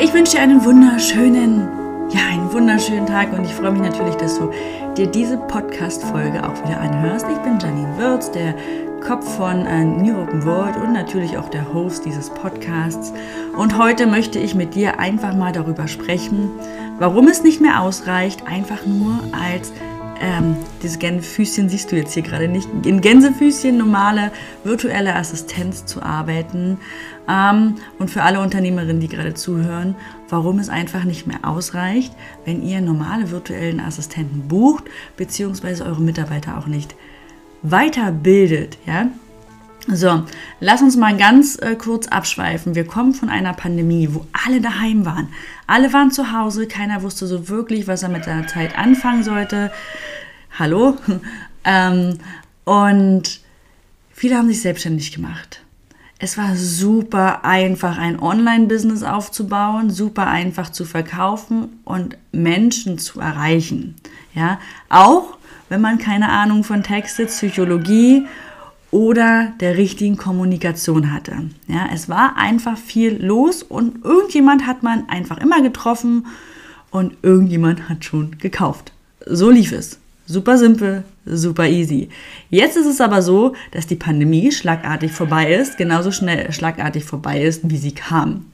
Ich wünsche dir einen wunderschönen, ja, einen wunderschönen Tag und ich freue mich natürlich, dass du dir diese Podcast-Folge auch wieder anhörst. Ich bin Janine Wirz, der Kopf von äh, New Open World und natürlich auch der Host dieses Podcasts. Und heute möchte ich mit dir einfach mal darüber sprechen, warum es nicht mehr ausreicht, einfach nur als ähm, diese Gänsefüßchen siehst du jetzt hier gerade nicht, in Gänsefüßchen normale virtuelle Assistenz zu arbeiten. Ähm, und für alle Unternehmerinnen, die gerade zuhören, warum es einfach nicht mehr ausreicht, wenn ihr normale virtuellen Assistenten bucht, beziehungsweise eure Mitarbeiter auch nicht weiterbildet. Ja? So, lass uns mal ganz äh, kurz abschweifen. Wir kommen von einer Pandemie, wo alle daheim waren. Alle waren zu Hause, keiner wusste so wirklich, was er mit der Zeit anfangen sollte. Hallo? ähm, und viele haben sich selbstständig gemacht. Es war super einfach, ein Online-Business aufzubauen, super einfach zu verkaufen und Menschen zu erreichen. Ja, auch wenn man keine Ahnung von Texte, Psychologie oder der richtigen Kommunikation hatte. Ja, es war einfach viel los und irgendjemand hat man einfach immer getroffen und irgendjemand hat schon gekauft. So lief es. Super simpel, super easy. Jetzt ist es aber so, dass die Pandemie schlagartig vorbei ist, genauso schnell schlagartig vorbei ist, wie sie kam.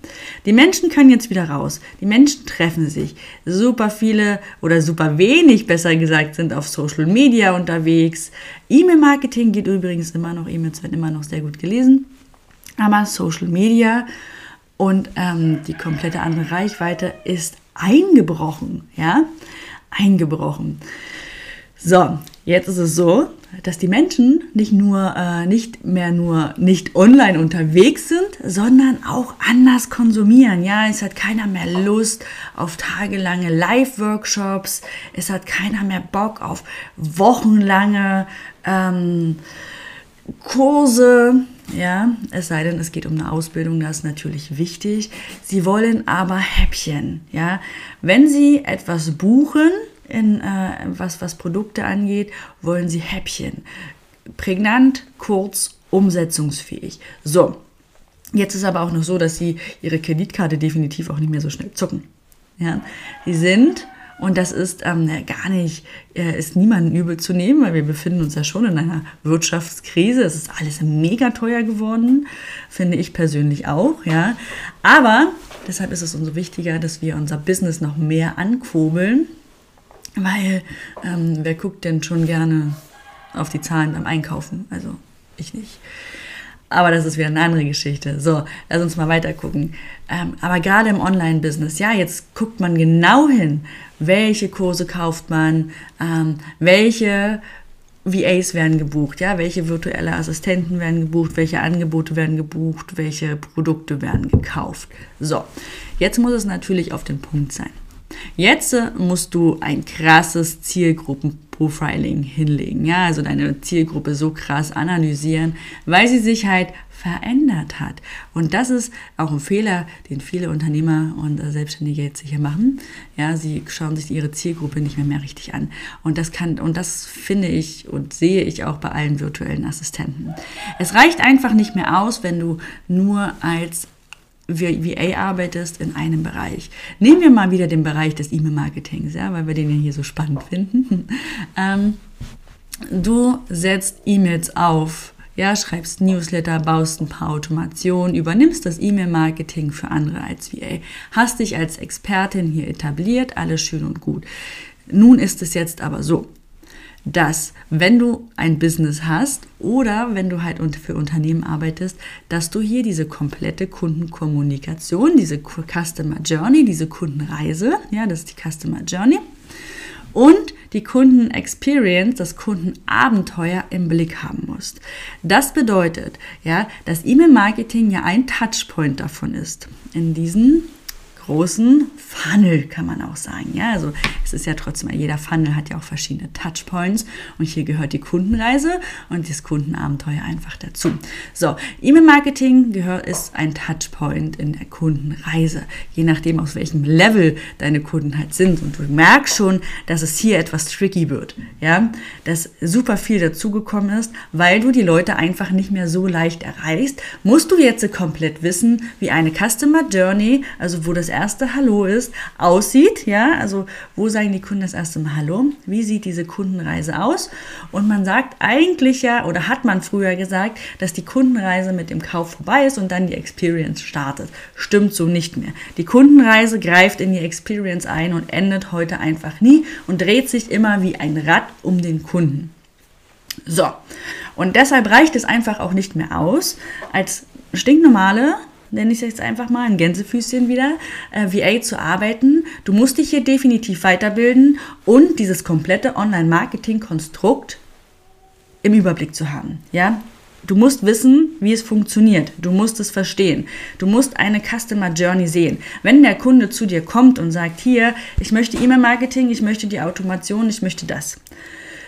Die Menschen können jetzt wieder raus. Die Menschen treffen sich. Super viele oder super wenig, besser gesagt, sind auf Social Media unterwegs. E-Mail-Marketing geht übrigens immer noch, E-Mails werden immer noch sehr gut gelesen. Aber Social Media und ähm, die komplette andere Reichweite ist eingebrochen, ja, eingebrochen. So, jetzt ist es so, dass die Menschen nicht nur äh, nicht mehr nur nicht online unterwegs sind, sondern auch anders konsumieren. Ja, es hat keiner mehr Lust auf tagelange Live-Workshops. Es hat keiner mehr Bock auf wochenlange ähm, Kurse. Ja, es sei denn, es geht um eine Ausbildung, das ist natürlich wichtig. Sie wollen aber Häppchen. Ja, wenn Sie etwas buchen, in, äh, was, was Produkte angeht, wollen sie Häppchen. Prägnant, kurz, umsetzungsfähig. So, jetzt ist aber auch noch so, dass sie ihre Kreditkarte definitiv auch nicht mehr so schnell zucken. Ja, sie sind und das ist ähm, gar nicht, äh, ist niemandem übel zu nehmen, weil wir befinden uns ja schon in einer Wirtschaftskrise. Es ist alles mega teuer geworden, finde ich persönlich auch, ja. Aber deshalb ist es umso wichtiger, dass wir unser Business noch mehr ankurbeln weil ähm, wer guckt denn schon gerne auf die Zahlen beim Einkaufen? Also ich nicht. Aber das ist wieder eine andere Geschichte. So, lass uns mal weiter gucken. Ähm, aber gerade im Online-Business, ja, jetzt guckt man genau hin, welche Kurse kauft man, ähm, welche VAs werden gebucht, ja, welche virtuelle Assistenten werden gebucht, welche Angebote werden gebucht, welche Produkte werden gekauft. So, jetzt muss es natürlich auf den Punkt sein. Jetzt äh, musst du ein krasses Zielgruppenprofiling hinlegen, ja, also deine Zielgruppe so krass analysieren, weil sie sich halt verändert hat. Und das ist auch ein Fehler, den viele Unternehmer und äh, Selbstständige jetzt sicher machen. Ja, sie schauen sich ihre Zielgruppe nicht mehr, mehr richtig an. Und das kann, und das finde ich und sehe ich auch bei allen virtuellen Assistenten. Es reicht einfach nicht mehr aus, wenn du nur als VA arbeitest in einem Bereich. Nehmen wir mal wieder den Bereich des E-Mail-Marketings, ja, weil wir den ja hier so spannend finden. ähm, du setzt E-Mails auf, ja, schreibst Newsletter, baust ein paar Automationen, übernimmst das E-Mail-Marketing für andere als VA, hast dich als Expertin hier etabliert, alles schön und gut. Nun ist es jetzt aber so, dass wenn du ein Business hast oder wenn du halt für Unternehmen arbeitest, dass du hier diese komplette Kundenkommunikation, diese Customer Journey, diese Kundenreise, ja, das ist die Customer Journey und die Kunden Experience, das Kundenabenteuer im Blick haben musst. Das bedeutet, ja, dass E-Mail-Marketing ja ein Touchpoint davon ist. In diesen großen Funnel, kann man auch sagen. Ja, also es ist ja trotzdem, jeder Funnel hat ja auch verschiedene Touchpoints und hier gehört die Kundenreise und das Kundenabenteuer einfach dazu. So, E-Mail-Marketing gehört, ist ein Touchpoint in der Kundenreise, je nachdem, aus welchem Level deine Kunden halt sind. Und du merkst schon, dass es hier etwas tricky wird. Ja, dass super viel dazugekommen ist, weil du die Leute einfach nicht mehr so leicht erreichst, musst du jetzt komplett wissen, wie eine Customer Journey, also wo das erste Hallo ist, aussieht, ja, also wo sagen die Kunden das erste Mal Hallo, wie sieht diese Kundenreise aus und man sagt eigentlich ja, oder hat man früher gesagt, dass die Kundenreise mit dem Kauf vorbei ist und dann die Experience startet. Stimmt so nicht mehr. Die Kundenreise greift in die Experience ein und endet heute einfach nie und dreht sich immer wie ein Rad um den Kunden. So, und deshalb reicht es einfach auch nicht mehr aus, als stinknormale nenne ich es jetzt einfach mal, ein Gänsefüßchen wieder, äh, VA zu arbeiten. Du musst dich hier definitiv weiterbilden und dieses komplette Online-Marketing-Konstrukt im Überblick zu haben. Ja? Du musst wissen, wie es funktioniert. Du musst es verstehen. Du musst eine Customer Journey sehen. Wenn der Kunde zu dir kommt und sagt, hier, ich möchte E-Mail-Marketing, ich möchte die Automation, ich möchte das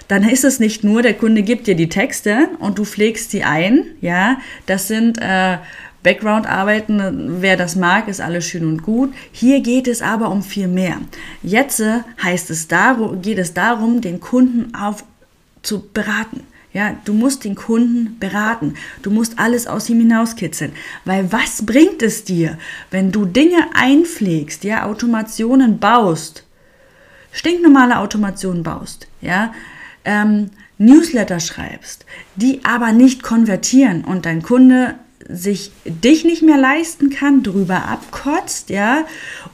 dann ist es nicht nur, der Kunde gibt dir die Texte und du pflegst sie ein. Ja, das sind äh, Background-Arbeiten. Wer das mag, ist alles schön und gut. Hier geht es aber um viel mehr. Jetzt äh, heißt es darum, geht es darum, den Kunden auf zu beraten. Ja, du musst den Kunden beraten. Du musst alles aus ihm hinauskitzeln. Weil was bringt es dir, wenn du Dinge einpflegst, ja, Automationen baust, stinknormale Automationen baust, ja, ähm, Newsletter schreibst, die aber nicht konvertieren und dein Kunde sich dich nicht mehr leisten kann, drüber abkotzt, ja,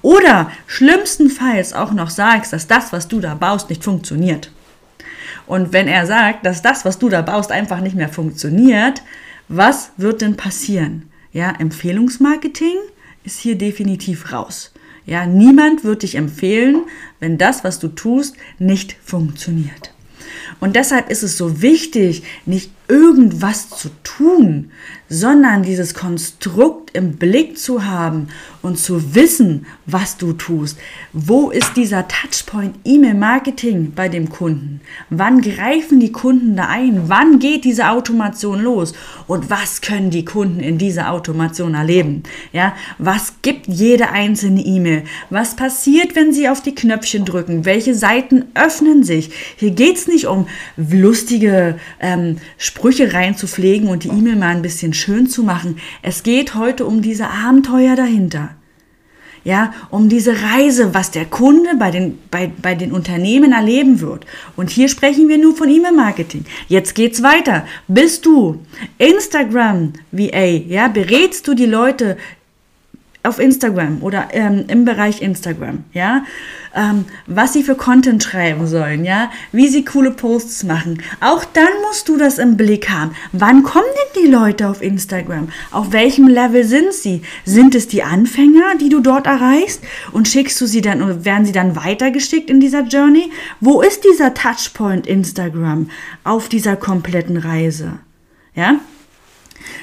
oder schlimmstenfalls auch noch sagst, dass das, was du da baust, nicht funktioniert. Und wenn er sagt, dass das, was du da baust, einfach nicht mehr funktioniert, was wird denn passieren? Ja, Empfehlungsmarketing ist hier definitiv raus. Ja, niemand wird dich empfehlen, wenn das, was du tust, nicht funktioniert. Und deshalb ist es so wichtig, nicht irgendwas zu tun, sondern dieses Konstrukt im Blick zu haben und zu wissen, was du tust. Wo ist dieser Touchpoint E-Mail-Marketing bei dem Kunden? Wann greifen die Kunden da ein? Wann geht diese Automation los? Und was können die Kunden in dieser Automation erleben? Ja, was gibt jede einzelne E-Mail? Was passiert, wenn sie auf die Knöpfchen drücken? Welche Seiten öffnen sich? Hier geht es nicht um lustige ähm, Sprüche reinzupflegen und die E-Mail mal ein bisschen schön zu machen. Es geht heute um diese Abenteuer dahinter. Ja, um diese Reise, was der Kunde bei den, bei, bei den Unternehmen erleben wird. Und hier sprechen wir nur von E-Mail-Marketing. Jetzt geht's weiter. Bist du Instagram VA, ja, berätst du die Leute auf Instagram oder ähm, im Bereich Instagram, ja, ähm, was sie für Content schreiben sollen, ja, wie sie coole Posts machen. Auch dann musst du das im Blick haben. Wann kommen denn die Leute auf Instagram? Auf welchem Level sind sie? Sind es die Anfänger, die du dort erreichst und schickst du sie dann oder werden sie dann weitergeschickt in dieser Journey? Wo ist dieser Touchpoint Instagram auf dieser kompletten Reise? Ja,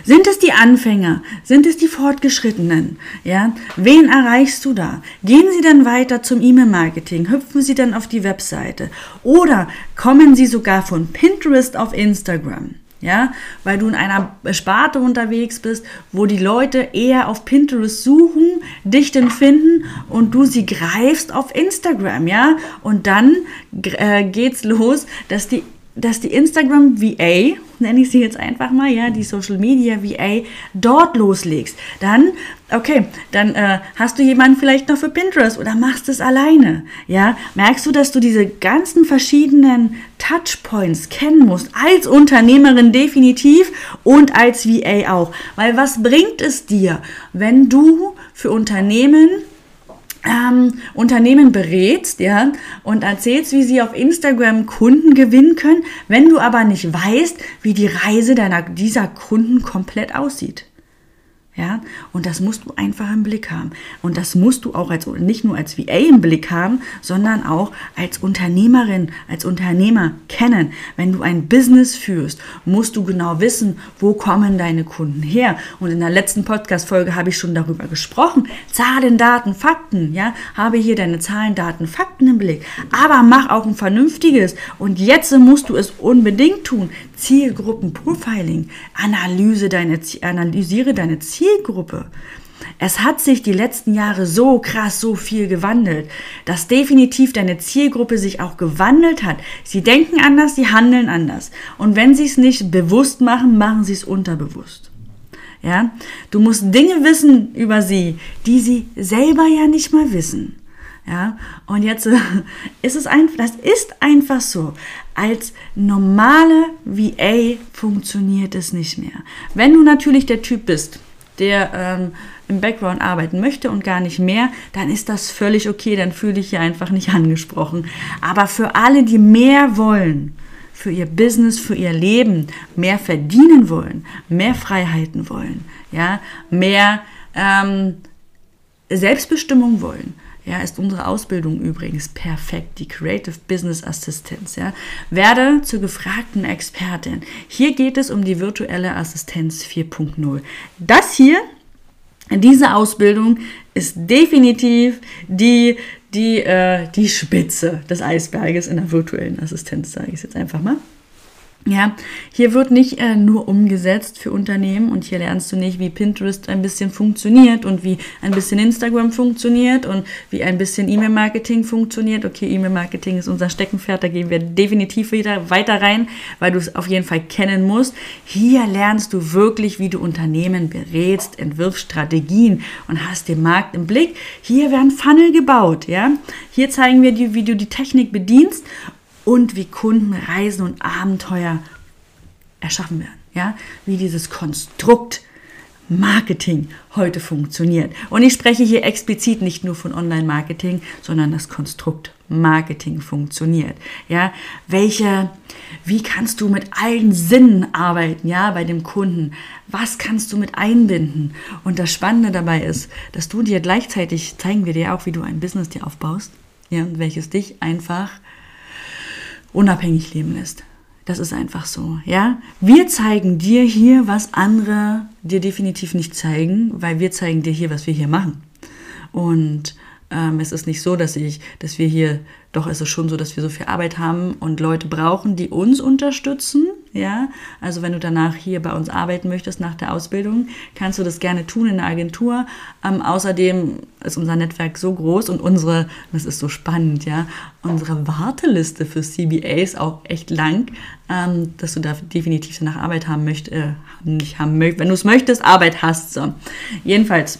sind es die Anfänger? Sind es die Fortgeschrittenen? Ja? Wen erreichst du da? Gehen sie dann weiter zum E-Mail-Marketing? Hüpfen sie dann auf die Webseite? Oder kommen sie sogar von Pinterest auf Instagram? Ja, weil du in einer Sparte unterwegs bist, wo die Leute eher auf Pinterest suchen, dich dann finden und du sie greifst auf Instagram, ja? Und dann äh, geht's los, dass die dass die Instagram VA, nenne ich sie jetzt einfach mal, ja, die Social Media VA, dort loslegst. Dann, okay, dann äh, hast du jemanden vielleicht noch für Pinterest oder machst es alleine. Ja, merkst du, dass du diese ganzen verschiedenen Touchpoints kennen musst, als Unternehmerin definitiv und als VA auch. Weil was bringt es dir, wenn du für Unternehmen ähm, Unternehmen berätst, ja, und erzählst, wie sie auf Instagram Kunden gewinnen können, wenn du aber nicht weißt, wie die Reise deiner, dieser Kunden komplett aussieht. Ja, und das musst du einfach im Blick haben. Und das musst du auch als, nicht nur als VA im Blick haben, sondern auch als Unternehmerin, als Unternehmer kennen. Wenn du ein Business führst, musst du genau wissen, wo kommen deine Kunden her. Und in der letzten Podcast-Folge habe ich schon darüber gesprochen. Zahlen, Daten, Fakten, ja. Habe hier deine Zahlen, Daten, Fakten im Blick. Aber mach auch ein vernünftiges. Und jetzt musst du es unbedingt tun. Zielgruppenprofiling. Analyse deine, analysiere deine. Zielgruppe. Es hat sich die letzten Jahre so krass, so viel gewandelt, dass definitiv deine Zielgruppe sich auch gewandelt hat. Sie denken anders, sie handeln anders. Und wenn sie es nicht bewusst machen, machen sie es unterbewusst. Ja, du musst Dinge wissen über sie, die sie selber ja nicht mal wissen. Ja, und jetzt ist es einfach, das ist einfach so. Als normale VA funktioniert es nicht mehr. Wenn du natürlich der Typ bist, der ähm, im Background arbeiten möchte und gar nicht mehr, dann ist das völlig okay, dann fühle ich hier einfach nicht angesprochen. Aber für alle, die mehr wollen, für ihr Business, für ihr Leben, mehr verdienen wollen, mehr Freiheiten wollen, ja, mehr ähm, Selbstbestimmung wollen, ja, ist unsere Ausbildung übrigens perfekt, die Creative Business Assistenz. Ja. Werde zur gefragten Expertin. Hier geht es um die virtuelle Assistenz 4.0. Das hier, diese Ausbildung ist definitiv die, die, äh, die Spitze des Eisberges in der virtuellen Assistenz, sage ich es jetzt einfach mal. Ja, hier wird nicht äh, nur umgesetzt für Unternehmen und hier lernst du nicht, wie Pinterest ein bisschen funktioniert und wie ein bisschen Instagram funktioniert und wie ein bisschen E-Mail-Marketing funktioniert. Okay, E-Mail-Marketing ist unser Steckenpferd, da gehen wir definitiv wieder weiter rein, weil du es auf jeden Fall kennen musst. Hier lernst du wirklich, wie du Unternehmen berätst, entwirfst Strategien und hast den Markt im Blick. Hier werden Funnel gebaut, ja. Hier zeigen wir dir, wie du die Technik bedienst und wie Kunden Reisen und Abenteuer erschaffen werden. Ja, wie dieses Konstrukt Marketing heute funktioniert. Und ich spreche hier explizit nicht nur von Online-Marketing, sondern das Konstrukt Marketing funktioniert. Ja, welche, wie kannst du mit allen Sinnen arbeiten, ja, bei dem Kunden? Was kannst du mit einbinden? Und das Spannende dabei ist, dass du dir gleichzeitig zeigen wir dir auch, wie du ein Business dir aufbaust, ja, welches dich einfach unabhängig leben lässt. Das ist einfach so, ja. Wir zeigen dir hier, was andere dir definitiv nicht zeigen, weil wir zeigen dir hier, was wir hier machen. Und ähm, es ist nicht so, dass ich, dass wir hier, doch es ist schon so, dass wir so viel Arbeit haben und Leute brauchen, die uns unterstützen. Ja, also wenn du danach hier bei uns arbeiten möchtest nach der Ausbildung, kannst du das gerne tun in der Agentur. Ähm, außerdem ist unser Netzwerk so groß und unsere, das ist so spannend, ja, unsere Warteliste für CBA ist auch echt lang, ähm, dass du da definitiv danach Arbeit haben möchtest, äh, nicht haben möchtest, wenn du es möchtest, Arbeit hast. So. Jedenfalls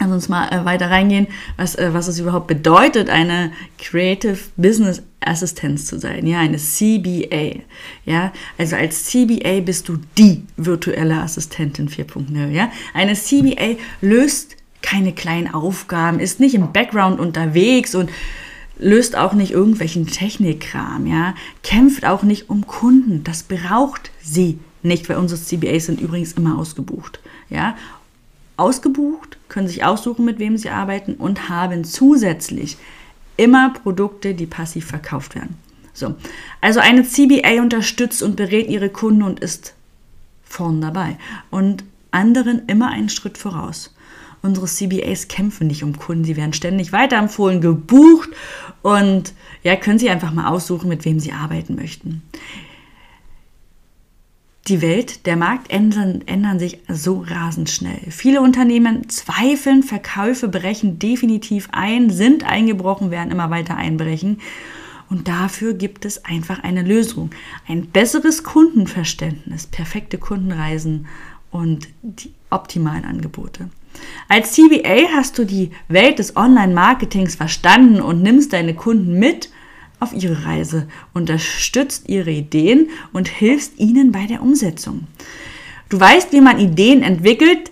Lass uns mal äh, weiter reingehen, was, äh, was es überhaupt bedeutet, eine Creative Business Assistenz zu sein, ja, eine CBA. Ja, also als CBA bist du die virtuelle Assistentin 4.0, ja. Eine CBA löst keine kleinen Aufgaben, ist nicht im Background unterwegs und löst auch nicht irgendwelchen Technikkram, ja, kämpft auch nicht um Kunden. Das braucht sie nicht, weil unsere CBAs sind übrigens immer ausgebucht, ja ausgebucht, können sich aussuchen, mit wem sie arbeiten und haben zusätzlich immer Produkte, die passiv verkauft werden. So. Also eine CBA unterstützt und berät ihre Kunden und ist vorn dabei und anderen immer einen Schritt voraus. Unsere CBAs kämpfen nicht um Kunden, sie werden ständig weiterempfohlen, gebucht und ja, können sie einfach mal aussuchen, mit wem sie arbeiten möchten die Welt, der Markt ändern, ändern sich so rasend schnell. Viele Unternehmen zweifeln, Verkäufe brechen definitiv ein, sind eingebrochen, werden immer weiter einbrechen. Und dafür gibt es einfach eine Lösung. Ein besseres Kundenverständnis, perfekte Kundenreisen und die optimalen Angebote. Als CBA hast du die Welt des Online-Marketings verstanden und nimmst deine Kunden mit auf ihre Reise, unterstützt ihre Ideen und hilfst ihnen bei der Umsetzung. Du weißt, wie man Ideen entwickelt,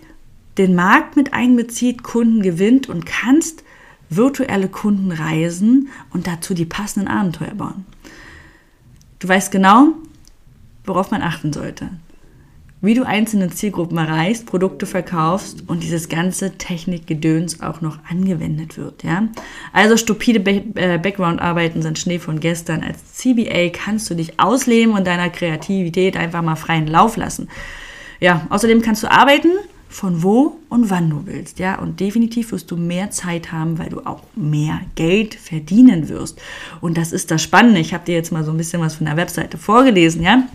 den Markt mit einbezieht, Kunden gewinnt und kannst virtuelle Kunden reisen und dazu die passenden Abenteuer bauen. Du weißt genau, worauf man achten sollte wie du einzelne Zielgruppen erreichst, Produkte verkaufst und dieses ganze Technikgedöns auch noch angewendet wird. Ja? Also stupide äh, Background-Arbeiten sind Schnee von gestern. Als CBA kannst du dich ausleben und deiner Kreativität einfach mal freien Lauf lassen. Ja, außerdem kannst du arbeiten, von wo und wann du willst, ja, und definitiv wirst du mehr Zeit haben, weil du auch mehr Geld verdienen wirst. Und das ist das Spannende. Ich habe dir jetzt mal so ein bisschen was von der Webseite vorgelesen, ja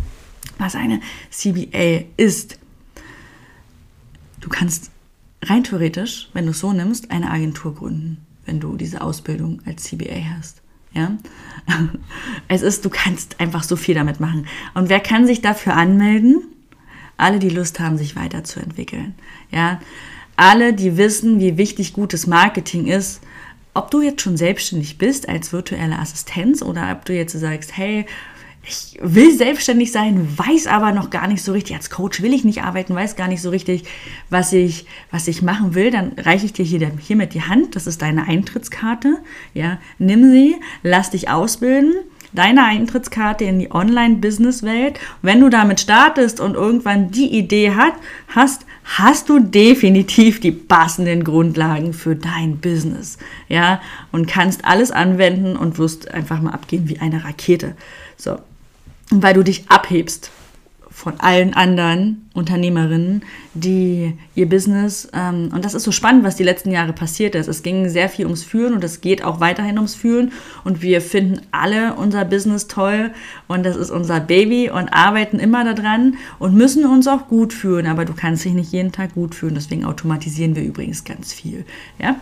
was eine CBA ist. Du kannst rein theoretisch, wenn du es so nimmst, eine Agentur gründen, wenn du diese Ausbildung als CBA hast. Ja, es ist, du kannst einfach so viel damit machen. Und wer kann sich dafür anmelden? alle, die Lust haben, sich weiterzuentwickeln. Ja, alle, die wissen, wie wichtig gutes Marketing ist, ob du jetzt schon selbstständig bist als virtuelle Assistenz oder ob du jetzt sagst, hey, ich will selbstständig sein, weiß aber noch gar nicht so richtig, als Coach will ich nicht arbeiten, weiß gar nicht so richtig, was ich, was ich machen will, dann reiche ich dir hier, hiermit die Hand, das ist deine Eintrittskarte, ja, nimm sie, lass dich ausbilden, deine Eintrittskarte in die Online-Business-Welt. Wenn du damit startest und irgendwann die Idee hat, hast, hast du definitiv die passenden Grundlagen für dein Business. Ja, und kannst alles anwenden und wirst einfach mal abgehen wie eine Rakete. So. Weil du dich abhebst von allen anderen Unternehmerinnen, die ihr Business, ähm, und das ist so spannend, was die letzten Jahre passiert ist. Es ging sehr viel ums Führen und es geht auch weiterhin ums Führen und wir finden alle unser Business toll und das ist unser Baby und arbeiten immer daran und müssen uns auch gut fühlen, aber du kannst dich nicht jeden Tag gut fühlen, deswegen automatisieren wir übrigens ganz viel. Ja.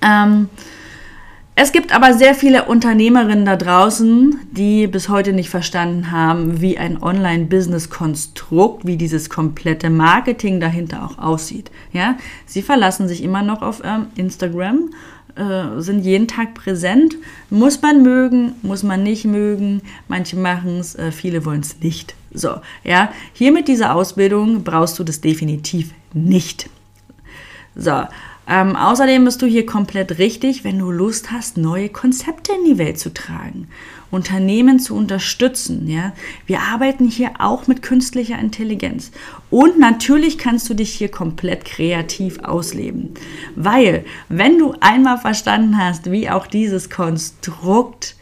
Ähm, es gibt aber sehr viele Unternehmerinnen da draußen, die bis heute nicht verstanden haben, wie ein Online-Business-Konstrukt, wie dieses komplette Marketing dahinter auch aussieht. Ja, sie verlassen sich immer noch auf ähm, Instagram, äh, sind jeden Tag präsent. Muss man mögen, muss man nicht mögen. Manche machen es, äh, viele wollen es nicht. So, ja, hier mit dieser Ausbildung brauchst du das definitiv nicht. So, ähm, außerdem bist du hier komplett richtig, wenn du Lust hast, neue Konzepte in die Welt zu tragen, Unternehmen zu unterstützen. Ja? Wir arbeiten hier auch mit künstlicher Intelligenz. Und natürlich kannst du dich hier komplett kreativ ausleben. Weil, wenn du einmal verstanden hast, wie auch dieses Konstrukt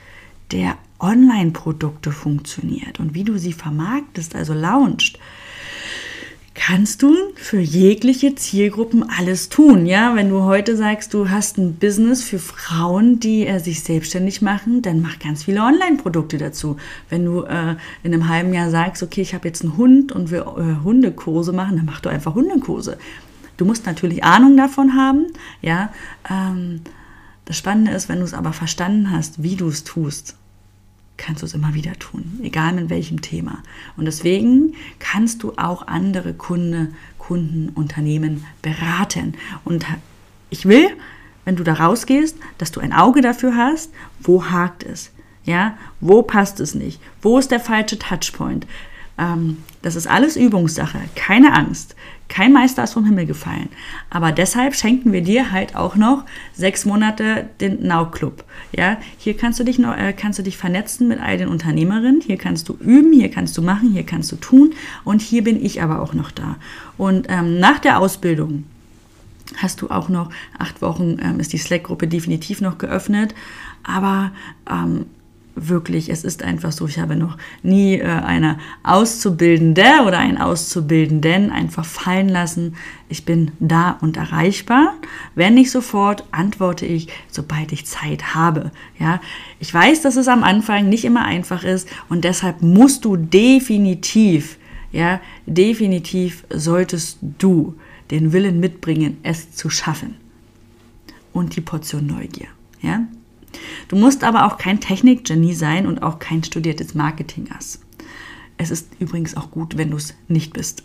der Online-Produkte funktioniert und wie du sie vermarktest, also launchst, kannst du für jegliche Zielgruppen alles tun. Ja, wenn du heute sagst, du hast ein Business für Frauen, die äh, sich selbstständig machen, dann mach ganz viele Online-Produkte dazu. Wenn du äh, in einem halben Jahr sagst, okay, ich habe jetzt einen Hund und will äh, Hundekurse machen, dann mach du einfach Hundekurse. Du musst natürlich Ahnung davon haben. Ja, ähm, das Spannende ist, wenn du es aber verstanden hast, wie du es tust kannst du es immer wieder tun, egal mit welchem Thema. Und deswegen kannst du auch andere Kunde, Kunden, Unternehmen beraten. Und ich will, wenn du da rausgehst, dass du ein Auge dafür hast, wo hakt es. Ja, wo passt es nicht? Wo ist der falsche Touchpoint? Ähm, das ist alles Übungssache. Keine Angst. Kein Meister ist vom Himmel gefallen. Aber deshalb schenken wir dir halt auch noch sechs Monate den Now Club. Ja, hier kannst du dich noch, äh, kannst du dich vernetzen mit all den Unternehmerinnen. Hier kannst du üben, hier kannst du machen, hier kannst du tun. Und hier bin ich aber auch noch da. Und ähm, nach der Ausbildung hast du auch noch acht Wochen ähm, ist die Slack-Gruppe definitiv noch geöffnet. Aber ähm, wirklich, es ist einfach so, ich habe noch nie äh, eine Auszubildende oder einen Auszubildenden einfach fallen lassen. Ich bin da und erreichbar. Wenn nicht sofort, antworte ich, sobald ich Zeit habe. Ja, ich weiß, dass es am Anfang nicht immer einfach ist und deshalb musst du definitiv, ja, definitiv solltest du den Willen mitbringen, es zu schaffen. Und die Portion Neugier. Ja, Du musst aber auch kein Technikgenie sein und auch kein studiertes Marketing-Ass. Es ist übrigens auch gut, wenn du es nicht bist.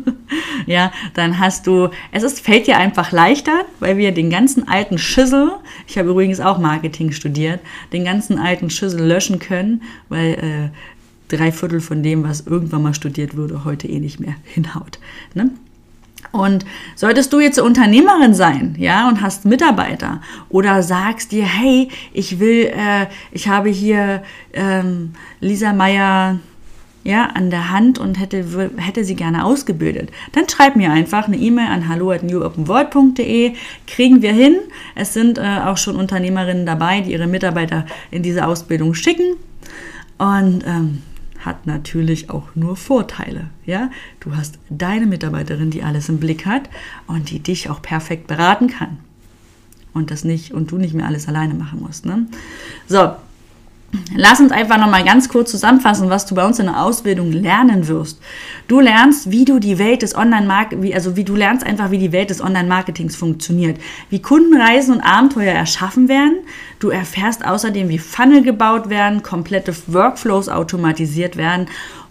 ja, dann hast du, es ist, fällt dir einfach leichter, weil wir den ganzen alten Schüssel, ich habe übrigens auch Marketing studiert, den ganzen alten Schüssel löschen können, weil äh, drei Viertel von dem, was irgendwann mal studiert wurde, heute eh nicht mehr hinhaut. Ne? Und solltest du jetzt Unternehmerin sein, ja, und hast Mitarbeiter oder sagst dir, hey, ich will, äh, ich habe hier ähm, Lisa Meyer ja, an der Hand und hätte, hätte sie gerne ausgebildet, dann schreib mir einfach eine E-Mail an hallo@newopenworld.de. Kriegen wir hin. Es sind äh, auch schon Unternehmerinnen dabei, die ihre Mitarbeiter in diese Ausbildung schicken. Und ähm, hat natürlich auch nur Vorteile. Ja, du hast deine Mitarbeiterin, die alles im Blick hat und die dich auch perfekt beraten kann und das nicht und du nicht mehr alles alleine machen musst. Ne? So, Lass uns einfach nochmal ganz kurz zusammenfassen, was du bei uns in der Ausbildung lernen wirst. Du lernst, wie du die Welt des Online-Marketings, also wie du lernst einfach, wie die Welt des Online-Marketings funktioniert, wie Kundenreisen und Abenteuer erschaffen werden. Du erfährst außerdem, wie Funnel gebaut werden, komplette Workflows automatisiert werden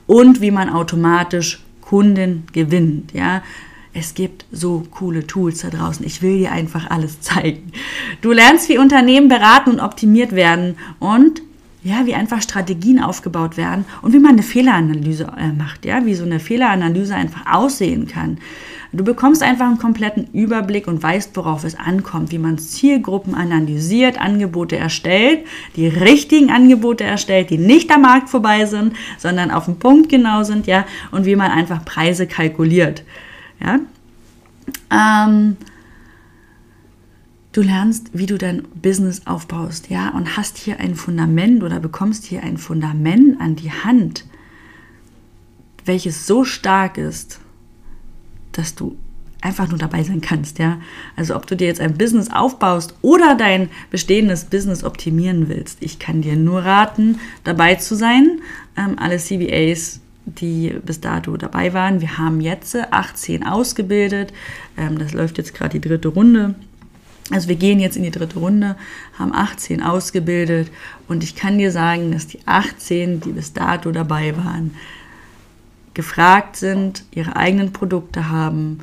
und wie man automatisch Kunden gewinnt, ja. Es gibt so coole Tools da draußen. Ich will dir einfach alles zeigen. Du lernst, wie Unternehmen beraten und optimiert werden und ja, wie einfach Strategien aufgebaut werden und wie man eine Fehleranalyse äh, macht, ja, wie so eine Fehleranalyse einfach aussehen kann. Du bekommst einfach einen kompletten Überblick und weißt, worauf es ankommt, wie man Zielgruppen analysiert, Angebote erstellt, die richtigen Angebote erstellt, die nicht am Markt vorbei sind, sondern auf den Punkt genau sind, ja, und wie man einfach Preise kalkuliert, ja. Ähm, Du lernst, wie du dein Business aufbaust, ja, und hast hier ein Fundament oder bekommst hier ein Fundament an die Hand, welches so stark ist, dass du einfach nur dabei sein kannst, ja. Also ob du dir jetzt ein Business aufbaust oder dein bestehendes Business optimieren willst, ich kann dir nur raten, dabei zu sein. Ähm, alle CBAs, die bis dato dabei waren, wir haben jetzt 18 ausgebildet. Ähm, das läuft jetzt gerade die dritte Runde. Also wir gehen jetzt in die dritte Runde, haben 18 ausgebildet und ich kann dir sagen, dass die 18, die bis dato dabei waren, gefragt sind, ihre eigenen Produkte haben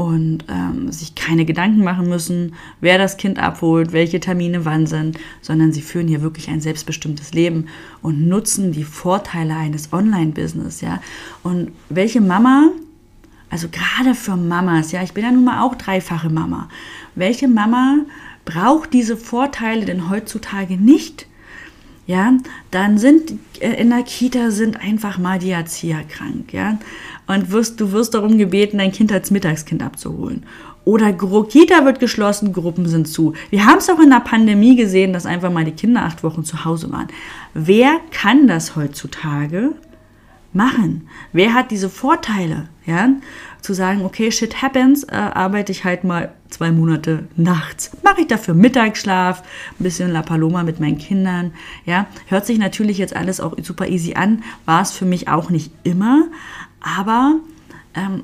und ähm, sich keine Gedanken machen müssen, wer das Kind abholt, welche Termine wann sind, sondern sie führen hier wirklich ein selbstbestimmtes Leben und nutzen die Vorteile eines Online-Business, ja. Und welche Mama, also gerade für Mamas, ja, ich bin ja nun mal auch dreifache Mama, welche Mama braucht diese Vorteile denn heutzutage nicht? Ja, dann sind äh, in der Kita sind einfach mal die Erzieher krank, ja, und wirst, du wirst darum gebeten, dein Kind als Mittagskind abzuholen. Oder Kita wird geschlossen, Gruppen sind zu. Wir haben es auch in der Pandemie gesehen, dass einfach mal die Kinder acht Wochen zu Hause waren. Wer kann das heutzutage machen? Wer hat diese Vorteile? Ja? Zu sagen, okay, shit happens, äh, arbeite ich halt mal zwei Monate nachts. Mache ich dafür Mittagsschlaf, ein bisschen La Paloma mit meinen Kindern. Ja, hört sich natürlich jetzt alles auch super easy an, war es für mich auch nicht immer, aber ähm,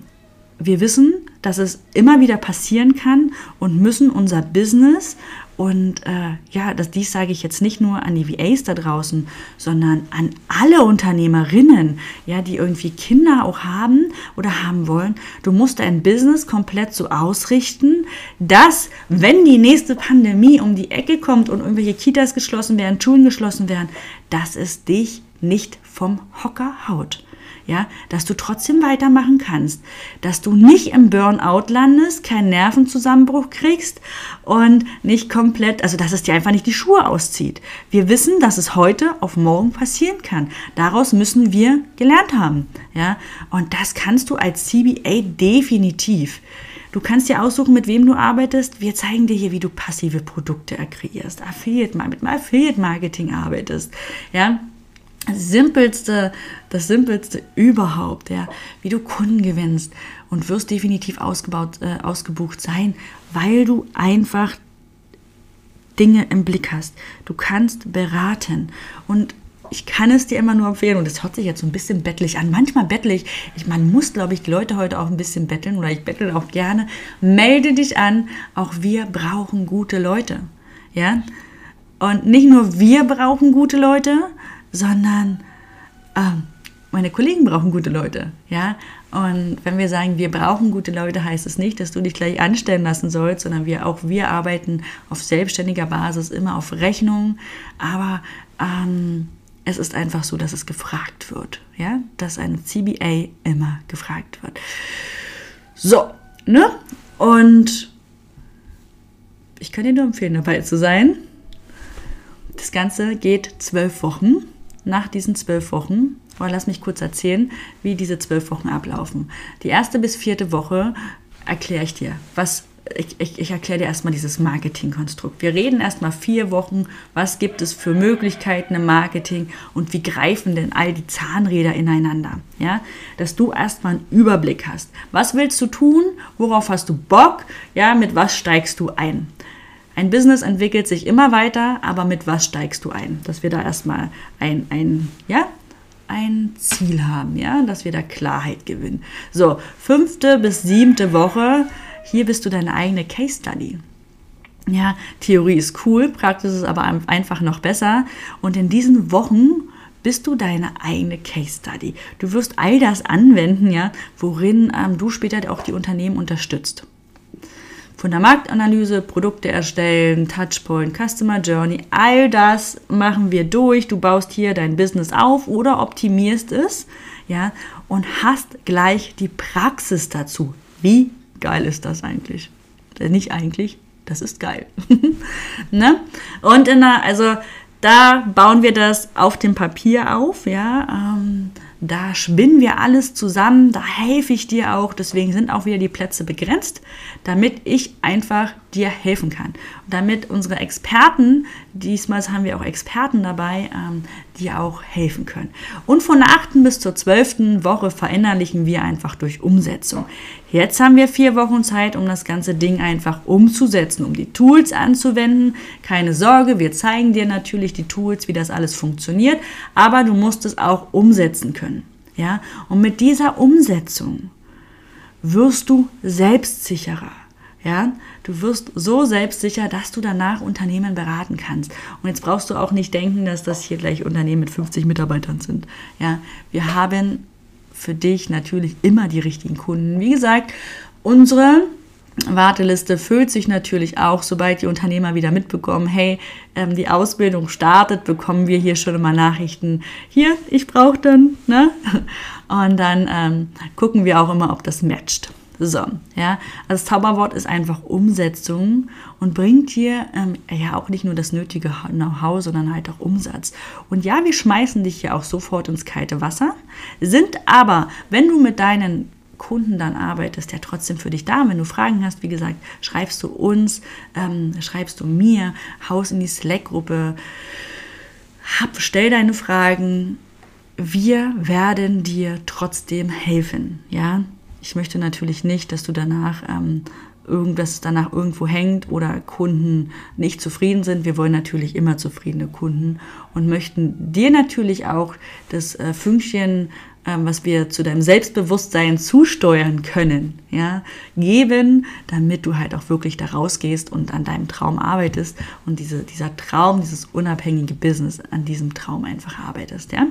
wir wissen, dass es immer wieder passieren kann und müssen unser Business und äh, ja, das, dies sage ich jetzt nicht nur an die VAs da draußen, sondern an alle Unternehmerinnen, ja, die irgendwie Kinder auch haben oder haben wollen. Du musst dein Business komplett so ausrichten, dass, wenn die nächste Pandemie um die Ecke kommt und irgendwelche Kitas geschlossen werden, Schulen geschlossen werden, dass es dich nicht vom Hocker haut ja, dass du trotzdem weitermachen kannst, dass du nicht im Burnout landest, keinen Nervenzusammenbruch kriegst und nicht komplett, also dass es dir einfach nicht die Schuhe auszieht. Wir wissen, dass es heute auf morgen passieren kann. Daraus müssen wir gelernt haben, ja, und das kannst du als CBA definitiv. Du kannst dir aussuchen, mit wem du arbeitest. Wir zeigen dir hier, wie du passive Produkte kreierst, Affiliate, mit Affiliate Marketing arbeitest, ja simpelste, das simpelste überhaupt, ja, wie du Kunden gewinnst und wirst definitiv ausgebaut, äh, ausgebucht sein, weil du einfach Dinge im Blick hast. Du kannst beraten und ich kann es dir immer nur empfehlen, und das hört sich jetzt so ein bisschen bettlich an. Manchmal bettlich. Ich, man muss, glaube ich, die Leute heute auch ein bisschen betteln oder ich bettel auch gerne. Melde dich an. Auch wir brauchen gute Leute. Ja? Und nicht nur wir brauchen gute Leute, sondern äh, meine Kollegen brauchen gute Leute, ja. Und wenn wir sagen, wir brauchen gute Leute, heißt es nicht, dass du dich gleich anstellen lassen sollst, sondern wir auch wir arbeiten auf selbstständiger Basis, immer auf Rechnung. Aber ähm, es ist einfach so, dass es gefragt wird, ja, dass ein CBA immer gefragt wird. So, ne? Und ich kann dir nur empfehlen, dabei zu sein. Das Ganze geht zwölf Wochen nach diesen zwölf Wochen, aber lass mich kurz erzählen, wie diese zwölf Wochen ablaufen. Die erste bis vierte Woche erkläre ich dir, was ich, ich, ich, erkläre dir erstmal dieses Marketingkonstrukt. Wir reden erstmal vier Wochen, was gibt es für Möglichkeiten im Marketing und wie greifen denn all die Zahnräder ineinander. Ja? Dass du erstmal einen Überblick hast. Was willst du tun? Worauf hast du Bock? Ja, mit was steigst du ein? Ein Business entwickelt sich immer weiter, aber mit was steigst du ein? Dass wir da erstmal ein, ein, ja, ein Ziel haben, ja, dass wir da Klarheit gewinnen. So, fünfte bis siebte Woche, hier bist du deine eigene Case Study. Ja, Theorie ist cool, Praxis ist aber einfach noch besser. Und in diesen Wochen bist du deine eigene Case Study. Du wirst all das anwenden, ja, worin ähm, du später auch die Unternehmen unterstützt. Von der Marktanalyse, Produkte erstellen, Touchpoint, Customer Journey, all das machen wir durch. Du baust hier dein Business auf oder optimierst es, ja, und hast gleich die Praxis dazu. Wie geil ist das eigentlich? Äh, nicht eigentlich, das ist geil. ne? Und in der, also da bauen wir das auf dem Papier auf, ja. Ähm, da spinnen wir alles zusammen, da helfe ich dir auch. Deswegen sind auch wieder die Plätze begrenzt, damit ich einfach dir helfen kann. Und damit unsere Experten, diesmal haben wir auch Experten dabei, ähm, die auch helfen können. Und von der 8. bis zur 12. Woche verinnerlichen wir einfach durch Umsetzung. Jetzt haben wir vier Wochen Zeit, um das ganze Ding einfach umzusetzen, um die Tools anzuwenden. Keine Sorge, wir zeigen dir natürlich die Tools, wie das alles funktioniert, aber du musst es auch umsetzen können. Ja? Und mit dieser Umsetzung wirst du selbstsicherer. Ja, du wirst so selbstsicher, dass du danach Unternehmen beraten kannst. Und jetzt brauchst du auch nicht denken, dass das hier gleich Unternehmen mit 50 Mitarbeitern sind. Ja, wir haben für dich natürlich immer die richtigen Kunden. Wie gesagt, unsere Warteliste füllt sich natürlich auch, sobald die Unternehmer wieder mitbekommen, hey, ähm, die Ausbildung startet, bekommen wir hier schon immer Nachrichten. Hier, ich brauche dann, ne? Und dann ähm, gucken wir auch immer, ob das matcht. So, ja, also das Zauberwort ist einfach Umsetzung und bringt dir ähm, ja auch nicht nur das nötige Know-how, sondern halt auch Umsatz. Und ja, wir schmeißen dich ja auch sofort ins kalte Wasser, sind aber, wenn du mit deinen Kunden dann arbeitest, ja trotzdem für dich da. Wenn du Fragen hast, wie gesagt, schreibst du uns, ähm, schreibst du mir, haus in die Slack-Gruppe, stell deine Fragen. Wir werden dir trotzdem helfen, ja. Ich möchte natürlich nicht, dass du danach ähm, irgendwas danach irgendwo hängt oder Kunden nicht zufrieden sind. Wir wollen natürlich immer zufriedene Kunden und möchten dir natürlich auch das äh, Fünkchen, äh, was wir zu deinem Selbstbewusstsein zusteuern können, ja, geben, damit du halt auch wirklich da rausgehst und an deinem Traum arbeitest und diese, dieser Traum, dieses unabhängige Business, an diesem Traum einfach arbeitest, ja.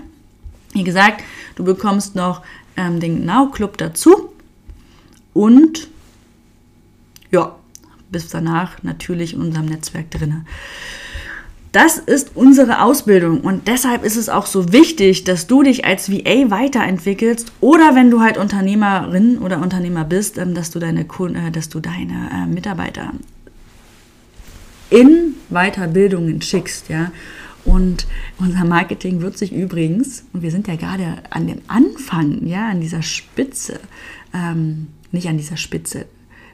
Wie gesagt, du bekommst noch ähm, den Now Club dazu und ja, bis danach natürlich in unserem Netzwerk drin. Das ist unsere Ausbildung und deshalb ist es auch so wichtig, dass du dich als VA weiterentwickelst oder wenn du halt Unternehmerin oder Unternehmer bist, ähm, dass du deine, äh, dass du deine äh, Mitarbeiter in Weiterbildungen schickst, ja. Und unser Marketing wird sich übrigens, und wir sind ja gerade an dem Anfang, ja, an dieser Spitze, ähm, nicht an dieser Spitze.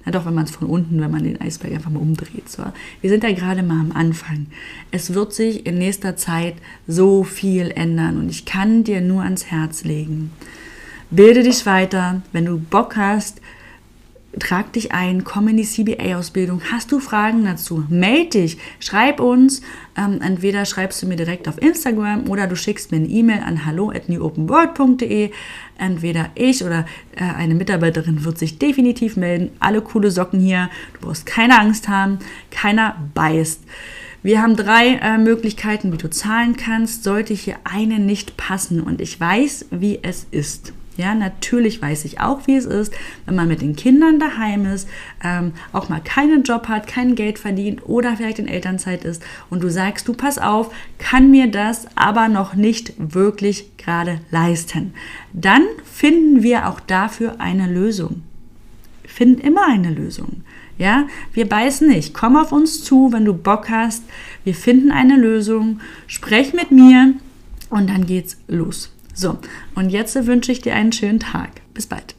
Na doch, wenn man es von unten, wenn man den Eisberg einfach mal umdreht. So. Wir sind da gerade mal am Anfang. Es wird sich in nächster Zeit so viel ändern und ich kann dir nur ans Herz legen. Bilde dich weiter, wenn du Bock hast, trag dich ein, komm in die CBA-Ausbildung. Hast du Fragen dazu? Meld dich, schreib uns. Ähm, entweder schreibst du mir direkt auf Instagram oder du schickst mir eine E-Mail an hallo at newopenworld.de. Entweder ich oder äh, eine Mitarbeiterin wird sich definitiv melden. Alle coole Socken hier. Du brauchst keine Angst haben. Keiner beißt. Wir haben drei äh, Möglichkeiten, wie du zahlen kannst. Sollte hier eine nicht passen und ich weiß, wie es ist ja, natürlich weiß ich auch, wie es ist, wenn man mit den Kindern daheim ist, ähm, auch mal keinen Job hat, kein Geld verdient oder vielleicht in Elternzeit ist und du sagst, du pass auf, kann mir das aber noch nicht wirklich gerade leisten. Dann finden wir auch dafür eine Lösung. Finden immer eine Lösung. Ja, wir beißen nicht. Komm auf uns zu, wenn du Bock hast. Wir finden eine Lösung. Sprech mit mir und dann geht's los. So, und jetzt wünsche ich dir einen schönen Tag. Bis bald.